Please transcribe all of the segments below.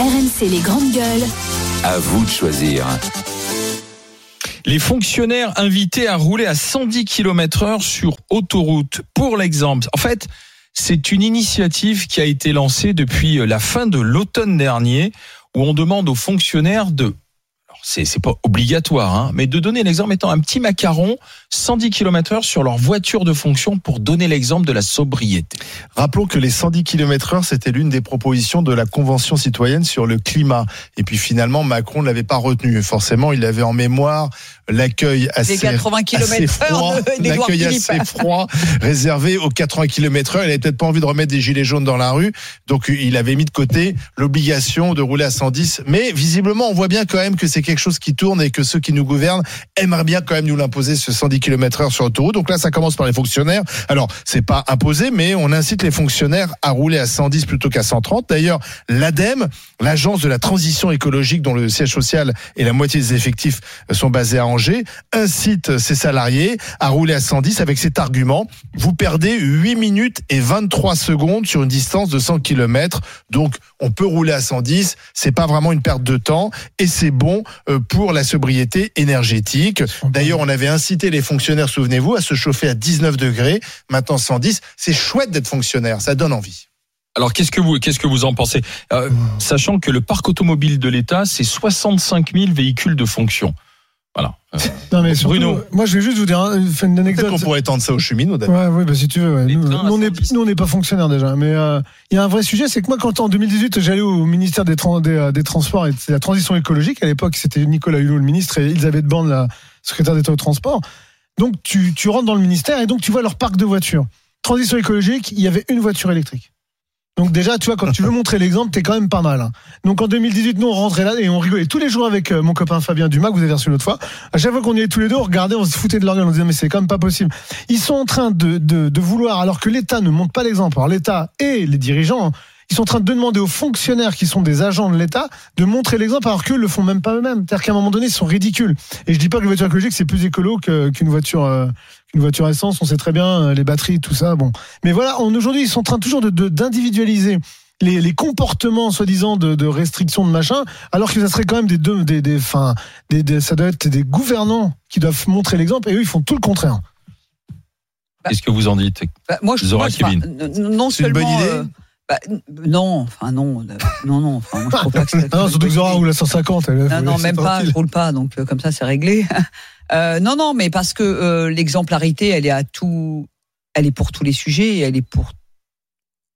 RMC les grandes gueules. À vous de choisir. Les fonctionnaires invités à rouler à 110 km heure sur autoroute. Pour l'exemple, en fait, c'est une initiative qui a été lancée depuis la fin de l'automne dernier où on demande aux fonctionnaires de c'est c'est pas obligatoire, hein, mais de donner l'exemple étant un petit macaron 110 km heure sur leur voiture de fonction pour donner l'exemple de la sobriété. Rappelons que les 110 km heure, c'était l'une des propositions de la Convention citoyenne sur le climat. Et puis finalement, Macron ne l'avait pas retenu. Forcément, il avait en mémoire l'accueil assez, 80 km assez froid, l'accueil assez froid réservé aux 80 km heure. Il avait peut-être pas envie de remettre des gilets jaunes dans la rue. Donc, il avait mis de côté l'obligation de rouler à 110. Mais visiblement, on voit bien quand même que c'est quelque chose qui tourne et que ceux qui nous gouvernent aimeraient bien quand même nous l'imposer ce 110 km heure sur l'autoroute. Donc là, ça commence par les fonctionnaires. Alors, c'est pas imposé, mais on incite les fonctionnaires à rouler à 110 plutôt qu'à 130. D'ailleurs, l'ADEME, l'agence de la transition écologique dont le siège social et la moitié des effectifs sont basés à Angers, incite ses salariés à rouler à 110 avec cet argument. Vous perdez 8 minutes et 23 secondes sur une distance de 100 km. Donc, on peut rouler à 110. C'est pas vraiment une perte de temps et c'est bon pour la sobriété énergétique. D'ailleurs, on avait incité les fonctionnaires, souvenez-vous, à se chauffer à 19 degrés. Maintenant 110. C'est chouette d'être fonctionnaire. Ça donne envie. Alors qu'est-ce que vous qu'est-ce que vous en pensez? Euh, Sachant que le parc automobile de l'État, c'est 65 000 véhicules de fonction. Voilà. Euh, Non mais surtout, Bruno. moi je vais juste vous dire hein, une Peut-être anecdote. qu'on pourrait étendre ça aux cheminots. Ouais, ouais, bah si tu veux. ouais. Nous, nous, on n'est 110. nous, on n'est pas fonctionnaire déjà. Mais euh, il y a un vrai sujet, c'est que moi, quand en 2018, j'allais au ministère des, euh, des Transports et de la Transition écologique, à l'époque, c'était Nicolas Hulot, le ministre, et Elisabeth Borne, la secrétaire d'État au transport. Donc, tu, tu rentres dans le ministère et donc tu vois leur parc de voitures. Transition écologique, il y avait une voiture électrique. Donc déjà, tu vois, quand tu veux montrer l'exemple, t'es quand même pas mal. hein. Donc en 2018, nous, on rentrait là et on rigolait tous les jours avec euh, mon copain Fabien Dumas, que vous avez reçu l'autre fois. À chaque fois qu'on y allait tous les deux, on regardait, on se foutait de leur gueule, on disait, mais c'est quand même pas possible. Ils sont en train de, de, vouloir, alors que l'État ne montre pas l'exemple, alors l'État et les dirigeants, hein, ils sont en train de demander aux fonctionnaires qui sont des agents de l'État de montrer l'exemple alors qu'eux le font même pas eux-mêmes. C'est-à-dire qu'à un moment donné, ils sont ridicules. Et je dis pas que les voitures écologiques, c'est plus écolo que- qu'une voiture, euh, qu'une voiture essence. On sait très bien, euh, les batteries, tout ça. Bon. Mais voilà, aujourd'hui, ils sont en train toujours de- de- d'individualiser. les, les comportements soi-disant de, de restriction de machin, alors que ça serait quand même des deux, des, des, enfin, des, des- ça doit être des gouvernants qui doivent montrer l'exemple, et eux ils font tout le contraire. Qu'est-ce que vous en dites Bah, moi, je Zora moi, Kevin. non C'est une seulement. bonne idée euh, bah, non, enfin non, non, non. Enfin, moi, je trouve pas que c'est- non, surtout que Zora roule à 150. Elle, Non, non, même pas, je roule pas, donc euh, comme ça c'est réglé. Euh, non, non, mais parce que euh, l'exemplarité, elle est à tout, elle est pour tous les sujets, elle est pour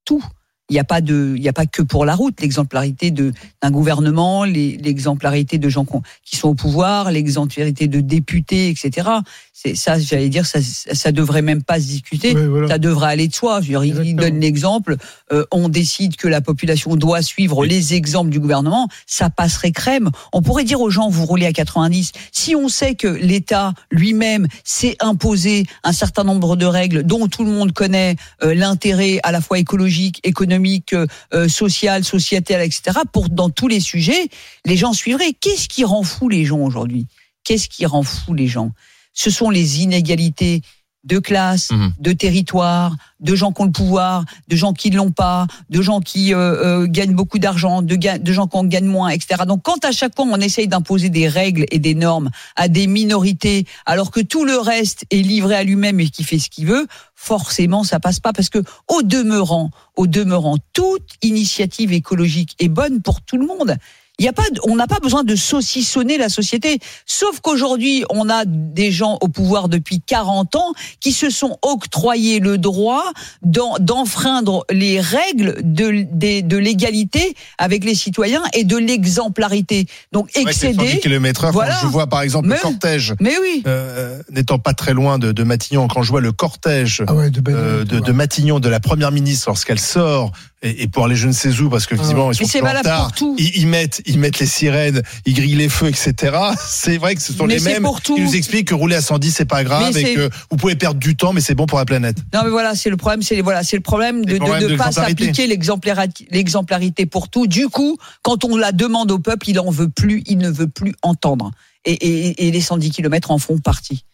tout. Il n'y a pas de, il y a pas que pour la route. L'exemplarité de d'un gouvernement, l'exemplarité de gens qui sont au pouvoir, l'exemplarité de députés, etc. C'est ça, j'allais dire, ça, ça devrait même pas se discuter. Voilà. Ça devrait aller de soi. Je veux dire, il- donne l'exemple. euh, on décide que la population doit suivre les exemples du gouvernement. Ça passerait crème. On pourrait dire aux gens, vous roulez à 90. Si on sait que l'État lui-même s'est imposé un certain nombre de règles dont tout le monde connaît euh, l'intérêt à la fois écologique, économique, euh, euh, social, sociétal, etc. Pour dans tous les sujets, les gens suivraient. Qu'est-ce qui rend fou les gens aujourd'hui? Qu'est-ce qui rend fou les gens? Ce sont les inégalités de classe, Mhm. de territoire, de gens qui ont le pouvoir, de gens qui ne l'ont pas, de gens qui euh, euh, gagnent beaucoup d'argent, de, ga- de gens qui en gagnent moins, etc. Donc quand à chaque fois on essaye d'imposer des règles et des normes à des minorités, alors que tout le reste est livré à lui-même et qui fait ce qu'il veut, forcément ça passe pas parce que au demeurant, au demeurant, toute initiative écologique est bonne pour tout le monde. Il y a pas, de- on n'a pas besoin de saucissonner la société. Sauf qu'aujourd'hui, on a des gens au pouvoir depuis 40 ans qui se sont octroyés le droit d'en- d'enfreindre les règles de, des- de l'égalité avec les citoyens et de l'exemplarité. Donc excéder. km heure, Voilà. quand je vois par exemple Mais- le cortège, Mais oui. euh, n'étant pas très loin de, de Matignon, quand je vois le cortège Ah ouais, de euh, de, de Matignon de la première ministre lorsqu'elle sort et, et pour aller je ne sais où parce que visiblement ils sont en retard. Ils, ils mettent ils mettent les sirènes, ils grillent les feux, etc. C'est vrai que ce sont Mais les mêmes pour tout. qui nous expliquent que rouler à 110 c'est pas grave Mais et que vous pouvez perdre du temps mais c'est bon pour la planète. Non, mais voilà, c'est le problème, c'est voilà, c'est le problème de ne pas s'appliquer l'exemplarité, l'exemplarité pour tout. Du coup, quand on la demande au peuple, il en veut plus, il ne veut plus entendre. Et, et, et les 110 km en font partie.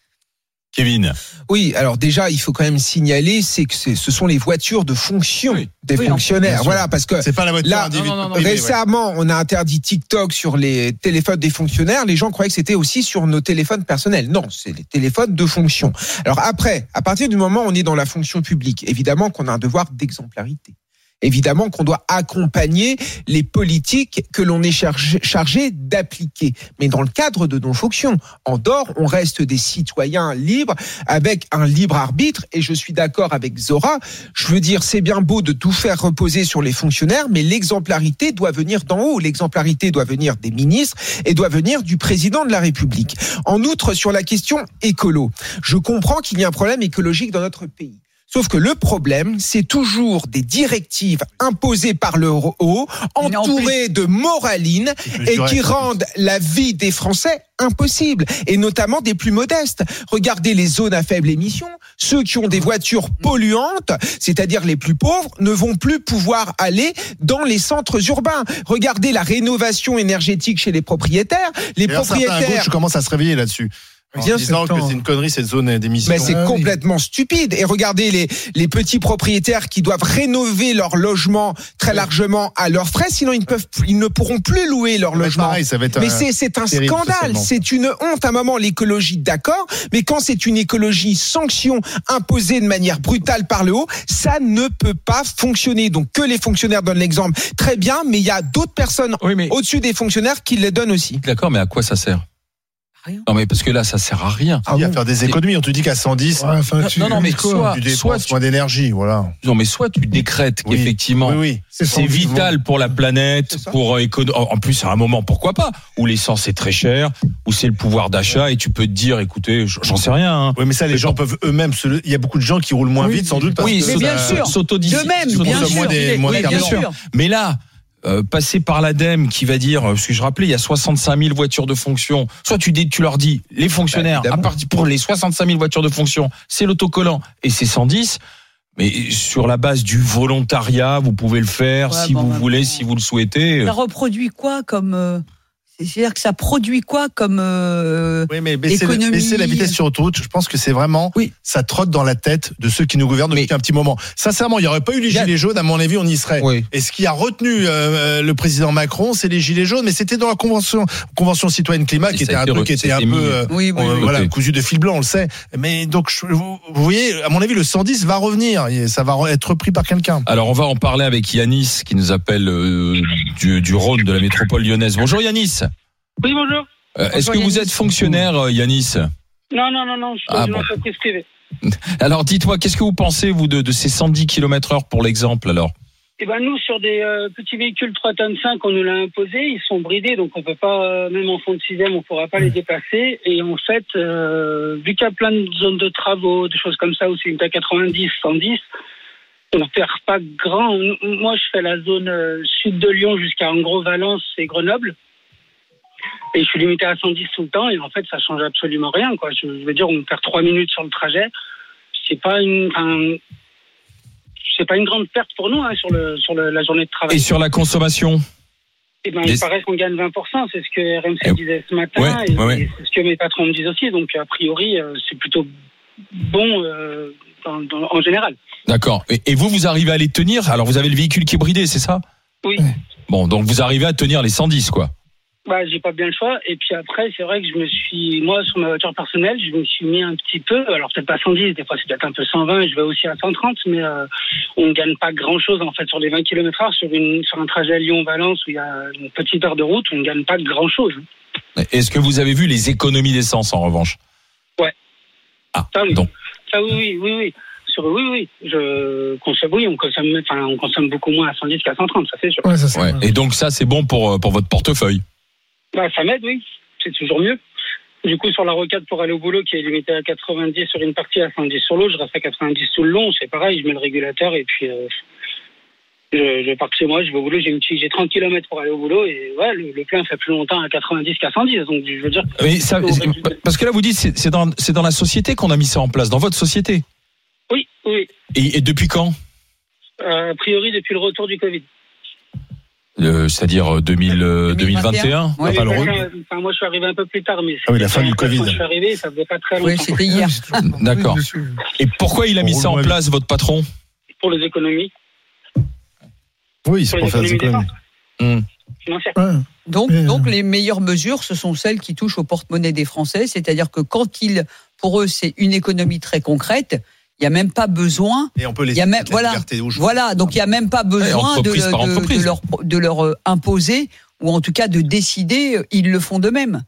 Kevin. Oui, alors déjà, il faut quand même signaler, c'est que c'est- ce sont les voitures de fonction Oui. des Oui, fonctionnaires. Voilà, parce que C'est pas la voiture Là, individuelle. non, non, non, récemment, on a interdit TikTok sur les téléphones des fonctionnaires. Les gens croyaient que c'était aussi sur nos téléphones personnels. Non, c'est les téléphones de fonction. Alors après, à partir du moment où on est dans la fonction publique, évidemment qu'on a un devoir d'exemplarité. Évidemment qu'on doit accompagner les politiques que l'on est chargé, d'appliquer. Mais dans le cadre de nos fonctions, en dehors, on reste des citoyens libres avec un libre arbitre. Et je suis d'accord avec Zora. Je veux dire, c'est bien beau de tout faire reposer sur les fonctionnaires, mais l'exemplarité doit venir d'en haut. L'exemplarité doit venir des ministres et doit venir du président de la République. En outre, sur la question écolo, je comprends qu'il y a un problème écologique dans notre pays. Sauf que le problème, c'est toujours des directives imposées par le haut, entourées de moralines et qui rendent la vie des Français impossible, et notamment des plus modestes. Regardez les zones à faible émission. Ceux qui ont des voitures polluantes, c'est-à-dire les plus pauvres, ne vont plus pouvoir aller dans les centres urbains. Regardez la rénovation énergétique chez les propriétaires. Les D'ailleurs, certains à propriétaires gauche commencent à se réveiller là-dessus. En Bien disant que c'est une connerie cette zone d'émission. Mais c'est Ah oui. complètement stupide. Et regardez les, les petits propriétaires qui doivent rénover leur logement très largement à leurs frais, sinon ils ne peuvent, ils ne pourront plus louer leur logement. pareil, ça va être Mais un- c'est c'est un terrible, scandale, c'est une honte. À un moment, l'écologie, d'accord, mais quand c'est une écologie sanction imposée de manière brutale par le haut, ça ne peut pas fonctionner. Donc que les fonctionnaires donnent l'exemple, très bien, mais il y a d'autres personnes Oui, mais au-dessus des fonctionnaires qui le donnent aussi. d'accord, mais à quoi ça sert? Rien. Non, mais parce que là, ça sert à rien. Il y a à faire des économies. On te dit qu'à 110, Ouais, enfin, tu- Non, non, mais quoi soit- tu dépenses soit tu- moins d'énergie. Voilà. Non, mais soit tu décrètes Oui. qu'effectivement. Oui, oui. C'est vital pour la planète, pour euh, écono- En plus, à un moment, pourquoi pas Où l'essence est très chère, où c'est le pouvoir d'achat, et tu peux te dire, écoutez, j'en sais rien. Hein. Oui, mais ça, les Mais gens peuvent eux-mêmes. se- Il y a beaucoup de gens qui roulent moins Oui, vite, sans doute. Parce Oui, que Mais bien sûr. s'autodis- De même, bien des- sûr. Mais là, euh, passer par l'ADEME qui va dire, euh, parce que je rappelais, il y a 65 000 voitures de fonction. Soit tu, dis, tu leur dis, les fonctionnaires, Bah, à partir pour les 65 000 voitures de fonction, c'est l'autocollant et c'est 110. Mais sur la base du volontariat, vous pouvez le faire Ouais, si bon, vous bah, voulez, bon. si vous le souhaitez. Ça reproduit quoi comme. Euh, C'est-à-dire que ça produit quoi comme. euh, Oui, mais baisser, Économie. baisser la vitesse sur autoroute, je pense que c'est vraiment, Oui. ça trotte dans la tête de ceux qui nous gouvernent depuis Mais- un petit moment. Sincèrement, il n'y aurait pas eu les a- gilets jaunes, à mon avis, on y serait. Oui. Et ce qui a retenu euh, le président Macron, c'est les gilets jaunes, mais c'était dans la convention, convention citoyenne climat, Et qui était a un truc qui était un peu, euh, Oui, oui, euh, oui. voilà, cousu de fil blanc, on le sait. Mais donc, je- vous, vous voyez, à mon avis, le 110 va revenir, et ça va re- être repris par quelqu'un. Alors on va en parler avec Yanis qui nous appelle euh, du, du Rhône de la métropole lyonnaise. Bonjour Yanis. Oui, bonjour. Euh, Est-ce que vous êtes fonctionnaire euh, Yanis Non, non, non, non, je suis Ah une bon. entreprise privée. Alors dites-moi, qu'est-ce que vous pensez vous de, de ces 110 km heure pour l'exemple alors Et ben nous, sur des euh, petits véhicules 3 tonnes 5, on nous l'a imposé, ils sont bridés, donc on peut pas, euh, même en fond de sixième, on pourra pas les déplacer. Et en fait, euh, vu qu'il y a plein de zones de travaux, des choses comme ça, où c'est une à 90, 110, on perd pas grand. Moi, je fais la zone sud de Lyon jusqu'à en gros Valence et Grenoble. Et je suis limité à 110 tout le temps, et en fait, ça change absolument rien, quoi. Je, veux dire, on perd 3 minutes sur le trajet. C'est pas une, c'est pas une grande perte pour nous hein, sur, le, sur le- la journée de travail. Et sur la consommation Eh ben, il paraît qu'on gagne 20%, c'est ce que RMC Eh, disait ce matin, ouais, et, ouais, ouais. et c'est ce que mes patrons me disent aussi. Donc, a priori, euh, c'est plutôt bon euh, dans- dans- en général. D'accord. Et, et vous, vous arrivez à les tenir? Alors vous avez le véhicule qui est bridé, c'est ça? Oui. Bon, donc vous arrivez à tenir les 110 quoi. Bah, j'ai pas bien le choix. Et puis après, c'est vrai que je me suis, moi, sur ma voiture personnelle, je me suis mis un petit peu, alors peut-être pas 110, des fois c'est peut-être un peu 120, je vais aussi à 130, mais euh, on ne gagne pas grand-chose en fait sur les 20 km heure, sur, une, sur un trajet Lyon-Valence où il y a une petite heure de route, on ne gagne pas grand-chose. Est-ce que vous avez vu les économies d'essence en revanche? Ouais. Ah, Ça, oui. donc Ça, oui, oui, oui, oui. Sur, oui, oui, je consomme, oui, on consomme, enfin, on consomme beaucoup moins à 110 qu'à 130, ça c'est sûr. Ouais, ça, c'est ouais. vrai. Et donc ça, c'est bon pour euh, pour votre portefeuille? Bah, ça m'aide, oui. C'est toujours mieux. Du coup, sur la rocade pour aller au boulot, qui est limitée à 90 sur une partie, à 110 sur l'autre, je reste à 90 tout le long. C'est pareil, je mets le régulateur et puis euh, je, je pars chez moi, je vais au boulot. J'ai une petite- j'ai 30 km pour aller au boulot et ouais, le, le plein fait plus longtemps à 90 qu'à 110. Donc, je veux dire, Mais ça, parce que là, vous dites, c'est c'est dans c'est dans la société qu'on a mis ça en place, dans votre société. oui, oui. Et, et depuis quand? Euh, a priori, depuis le retour du Covid. Euh, C'est-à-dire euh, 2000, euh, 2021 Ouais. pas enfin, moi, je suis arrivé un peu plus tard, mais Ah oui, la fin du quand Covid. je suis arrivé, ça faisait pas très Oui, c'était hier. D'accord. Et pourquoi il a mis ça en place, votre patron pour les économies Oui, c'est pour faire des économies. Ouais. Donc, euh, donc les meilleures mesures, ce sont celles qui touchent au porte-monnaie des Français, c'est-à-dire que quand ils, pour eux, c'est une économie très concrète, il n'y a même pas besoin. Et on peut les Il y a même- la voilà, aux donc il n'y a même pas besoin de, de- de leur, de leur euh, imposer ou en tout cas de décider. euh, Ils le font d'eux-mêmes.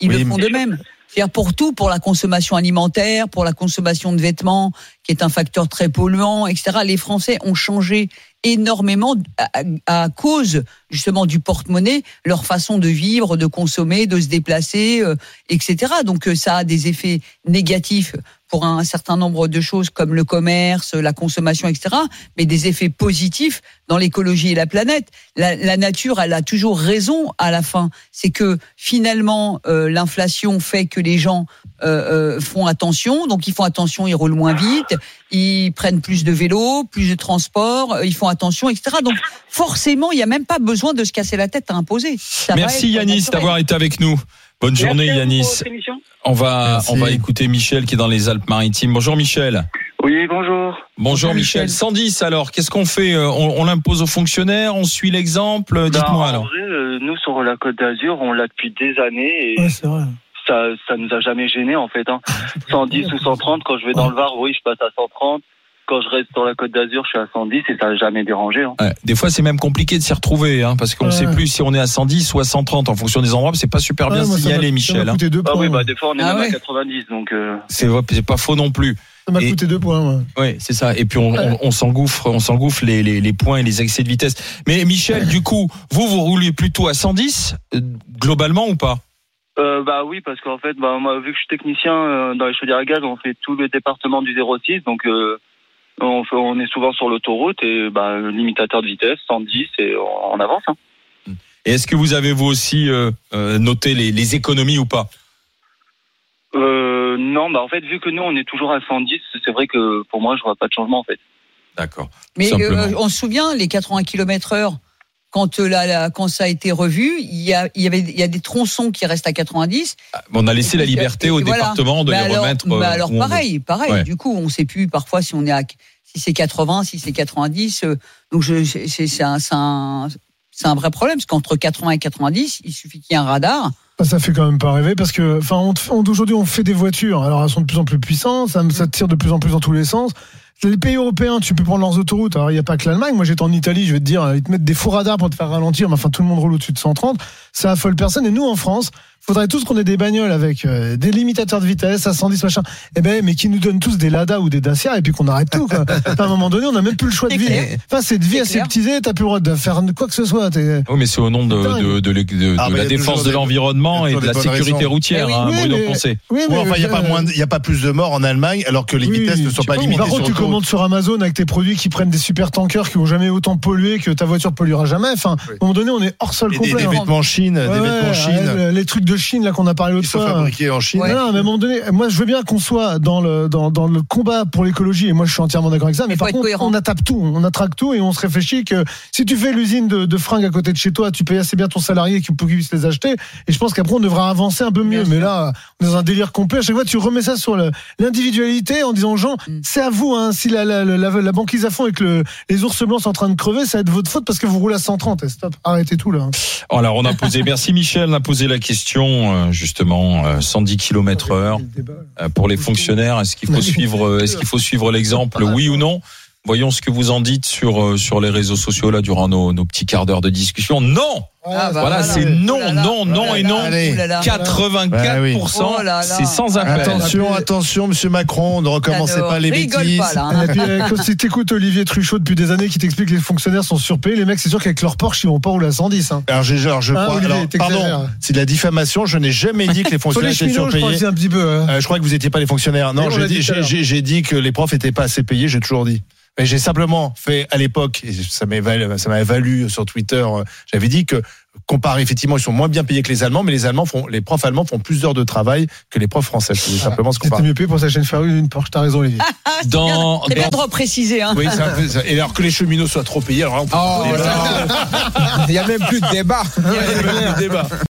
Ils Oui, le font mais- d'eux-mêmes. C'est-à-dire pour tout, pour la consommation alimentaire, pour la consommation de vêtements, qui est un facteur très polluant, etc. Les Français ont changé énormément à, à cause justement du porte-monnaie, leur façon de vivre, de consommer, de se déplacer, euh, etc. Donc ça a des effets négatifs pour un certain nombre de choses comme le commerce, la consommation, etc. Mais des effets positifs dans l'écologie et la planète. La, la nature, elle a toujours raison à la fin. C'est que finalement, euh, l'inflation fait que les gens euh, euh, font attention. Donc ils font attention, ils roulent moins vite, ils prennent plus de vélos, plus de transport, euh, ils font attention, etc. Donc forcément, il n'y a même pas besoin de se casser la tête à imposer. Ça Merci Yanis d'avoir été avec nous. Bonne journée Merci à vous Yanis. On va, Merci. on va écouter Michel qui est dans les Alpes-Maritimes. Bonjour Michel. Oui, bonjour. Bonjour Michel. 110 alors, qu'est-ce qu'on fait Euh, On, on l'impose aux fonctionnaires, on suit l'exemple Euh, Dites-moi en alors. vrai, euh, nous, sur la Côte d'Azur, on l'a depuis des années et Ouais, c'est vrai. ça, ça nous a jamais gêné en fait. Hein. 110 ou 130, quand je vais dans le Var, oui, je passe à 130. Quand je reste sur la Côte d'Azur, je suis à 110 et ça n'a jamais dérangé. Hein. Ouais, des fois, c'est même compliqué de s'y retrouver, hein, parce qu'on ne Ouais. sait plus si on est à 110 ou à 130 en fonction des endroits. C'est pas super bien moi, signalé, Michel. Ça m'a hein. coûté deux Ah points. oui, bah ouais. des fois on est Ah même ouais. à 90, donc euh, C'est pas faux non plus. Ça m'a coûté deux points. ouais. Oui, c'est ça. Et puis on, Ouais. on, on s'engouffre, on s'engouffre les, les, les points et les excès de vitesse. Mais Michel, du coup, vous vous roulez plutôt à 110 euh, globalement ou pas? Euh, bah oui, parce qu'en fait, bah, moi, vu que je suis technicien euh, dans les chaudières à gaz, on fait tout le département du 06, donc euh, on, fait, on est souvent sur l'autoroute et bah, limitateur de vitesse 110 et on, on avance. Hein. Et est-ce que vous avez vous aussi euh, euh, noté les, les économies ou pas? Euh, non, bah en fait, vu que nous on est toujours à 110, c'est vrai que pour moi je vois pas de changement en fait. D'accord. Mais euh, on se souvient, les 80 km heure, quand, euh, la, la- quand ça a été revu, il y a, il y avait, il y a des tronçons qui restent à 90. On a laissé la liberté au voilà. département de Mais les alors, remettre. mais euh, alors pareil, pareil. Ouais. Du coup, on sait plus parfois si on est à, si c'est 80, si c'est 90. euh, donc je, c'est, c'est un, c'est un, c'est un vrai problème parce qu'entre 80 et 90, il suffit qu'il y ait un radar. Bah, ça fait quand même pas rêver parce que, enfin, on, on- aujourd'hui on fait des voitures. Alors elles sont de plus en plus puissantes, ça, ça tire de plus en plus dans tous les sens. Les pays européens, tu peux prendre leurs autoroutes. Alors il n'y a pas que l'Allemagne. Moi j'étais en Italie, je vais te dire, ils te mettent des faux radars pour te faire ralentir. Mais enfin tout le monde roule au-dessus de 130. Ça affole personne. Et nous en France, faudrait tous qu'on ait des bagnoles avec euh, des limitateurs de vitesse à 110 machin. Eh ben, mais qui nous donnent tous des Lada ou des Dacia et puis qu'on arrête tout. Quoi. à un moment donné, on n'a même plus le choix de vie. Enfin, c'est de vie aseptisée. T'as plus le droit de faire quoi que ce soit. Oui, mais c'est au nom de, Dingue. de, de, de- de Ah, bah, la défense de des- l'environnement et de la des sécurité raisons. routière, Eh oui, hein, oui, Bruno mais- Poncet. Oui, Ouais, mais, enfin, il n'y a, pas euh, moins de- il y a pas plus de morts en Allemagne, alors que les vitesses ne sont sais pas limitées Par contre, tu commandes sur Amazon avec tes produits qui prennent des super tankers qui n'ont jamais autant pollué que ta voiture polluera jamais. Enfin, à un moment donné, on est hors sol Et des, complet. des hein. vêtements Chine, Ouais, des vêtements ouais, Chine, ouais, les trucs de Chine là qu'on a parlé qui l'autre sont fois. fabriqués en Chine. Ouais. Non, mais à un moment donné, moi je veux bien qu'on soit dans le, dans, dans le combat pour l'écologie et moi je suis entièrement d'accord avec ça, mais par contre cohérent. on attrape tout, on attrape tout et on se réfléchit que si tu fais l'usine de, de fringues à côté de chez toi, tu payes assez bien ton salarié qui- pour qu'il puisse les acheter et je pense qu'après on devra avancer un peu mieux, Bien mais sûr. là on est dans un délire complet, à chaque fois tu remets ça sur l'individualité en disant aux gens Mm. c'est à vous, hein, si la, la, la, la banquise à fond et que le- les ours blancs sont en train de crever, ça va être votre faute parce que vous roulez à 130 et stop, arrêtez tout là. Alors, on a posé, merci Michel, a posé la question, euh, justement, euh, 110 km heure euh, pour les fonctionnaires. Est-ce qu'il faut suivre, euh, est-ce qu'il faut suivre l'exemple, oui ou non? Voyons ce que vous en dites sur, euh, sur les réseaux sociaux, là, durant nos, nos petits quarts d'heure de discussion. Non! Ah, bah, Voilà, c'est non, Oh non, non Oh et non. Allez. Oh là là. 84%, Oh là là. c'est sans appel. Attention, attention, monsieur Macron, ne recommencez pas les bêtises. pas, là, hein. Et puis, euh, quand tu écoutes Olivier Truchot depuis des années qui t'explique que les fonctionnaires sont surpayés, les mecs, c'est sûr qu'avec leur Porsche, ils vont pas rouler à 110. Hein. Alors, je Ah, crois, alors, pardon, c'est de la diffamation. Je n'ai jamais dit que les fonctionnaires les étaient cheminots, je crois que surpayés. c'est un petit peu. hein. Euh, je crois que vous n'étiez pas les fonctionnaires. Non, j'ai dit, que les profs n'étaient pas assez payés. J'ai toujours dit. Mais j'ai simplement fait à l'époque, et ça m'avait valu, ça m'avait valu sur Twitter, euh, j'avais dit que comparé, effectivement, ils sont moins bien payés que les Allemands, mais les Allemands font, les profs allemands font plus d'heures de travail que les profs français. C'est simplement ce qu'on C'était parle. mieux payé pour sa chaîne Ferrari une Porsche. T'as raison, Olivier. Dans, C'est bien dans- de repréciser. Hein. Oui, peu ça. Et alors que les cheminots soient trop payés, alors là, on peut Oh, pas là là. Il y a même plus de débat. débat.